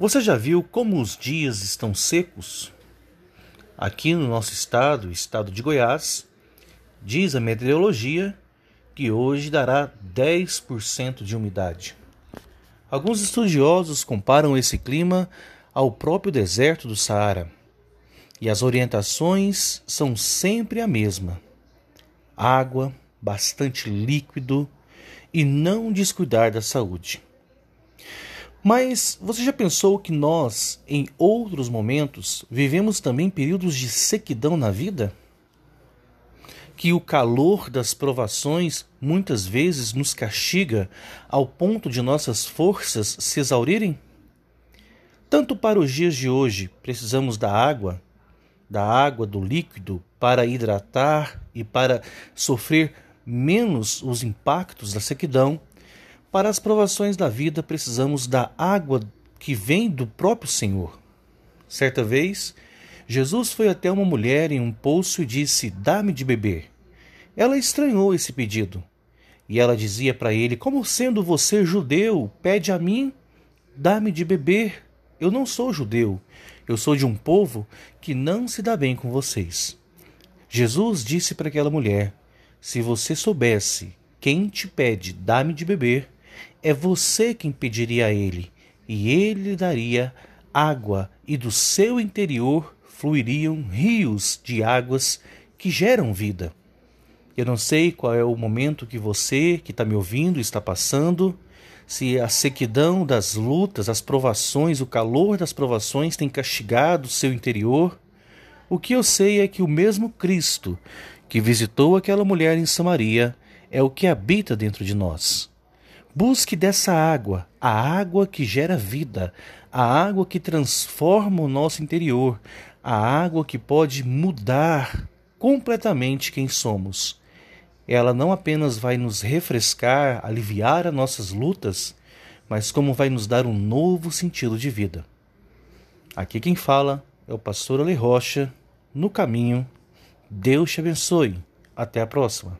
Você já viu como os dias estão secos? Aqui no nosso estado, estado de Goiás, diz a meteorologia que hoje dará 10% de umidade. Alguns estudiosos comparam esse clima ao próprio deserto do Saara. E as orientações são sempre a mesma: água, bastante líquido e não descuidar da saúde. Mas você já pensou que nós, em outros momentos, vivemos também períodos de sequidão na vida? Que o calor das provações muitas vezes nos castiga ao ponto de nossas forças se exaurirem? Tanto para os dias de hoje, precisamos da água, da água, do líquido, para hidratar e para sofrer menos os impactos da sequidão para as provações da vida, precisamos da água que vem do próprio Senhor. Certa vez, Jesus foi até uma mulher em um poço e disse: Dá-me de beber. Ela estranhou esse pedido. E ela dizia para ele: Como sendo você judeu, pede a mim, dá-me de beber. Eu não sou judeu, eu sou de um povo que não se dá bem com vocês. Jesus disse para aquela mulher: Se você soubesse quem te pede, dá-me de beber, é você quem pediria a ele, e ele lhe daria água, e do seu interior fluiriam rios de águas que geram vida. Eu não sei qual é o momento que você, que está me ouvindo, está passando, se a sequidão das lutas, as provações, o calor das provações tem castigado o seu interior. O que eu sei é que o mesmo Cristo que visitou aquela mulher em Samaria é o que habita dentro de nós. Busque dessa água, a água que gera vida, a água que transforma o nosso interior, a água que pode mudar completamente quem somos. Ela não apenas vai nos refrescar, aliviar as nossas lutas, mas como vai nos dar um novo sentido de vida. Aqui quem fala é o pastor Ale Rocha, no caminho. Deus te abençoe. Até a próxima.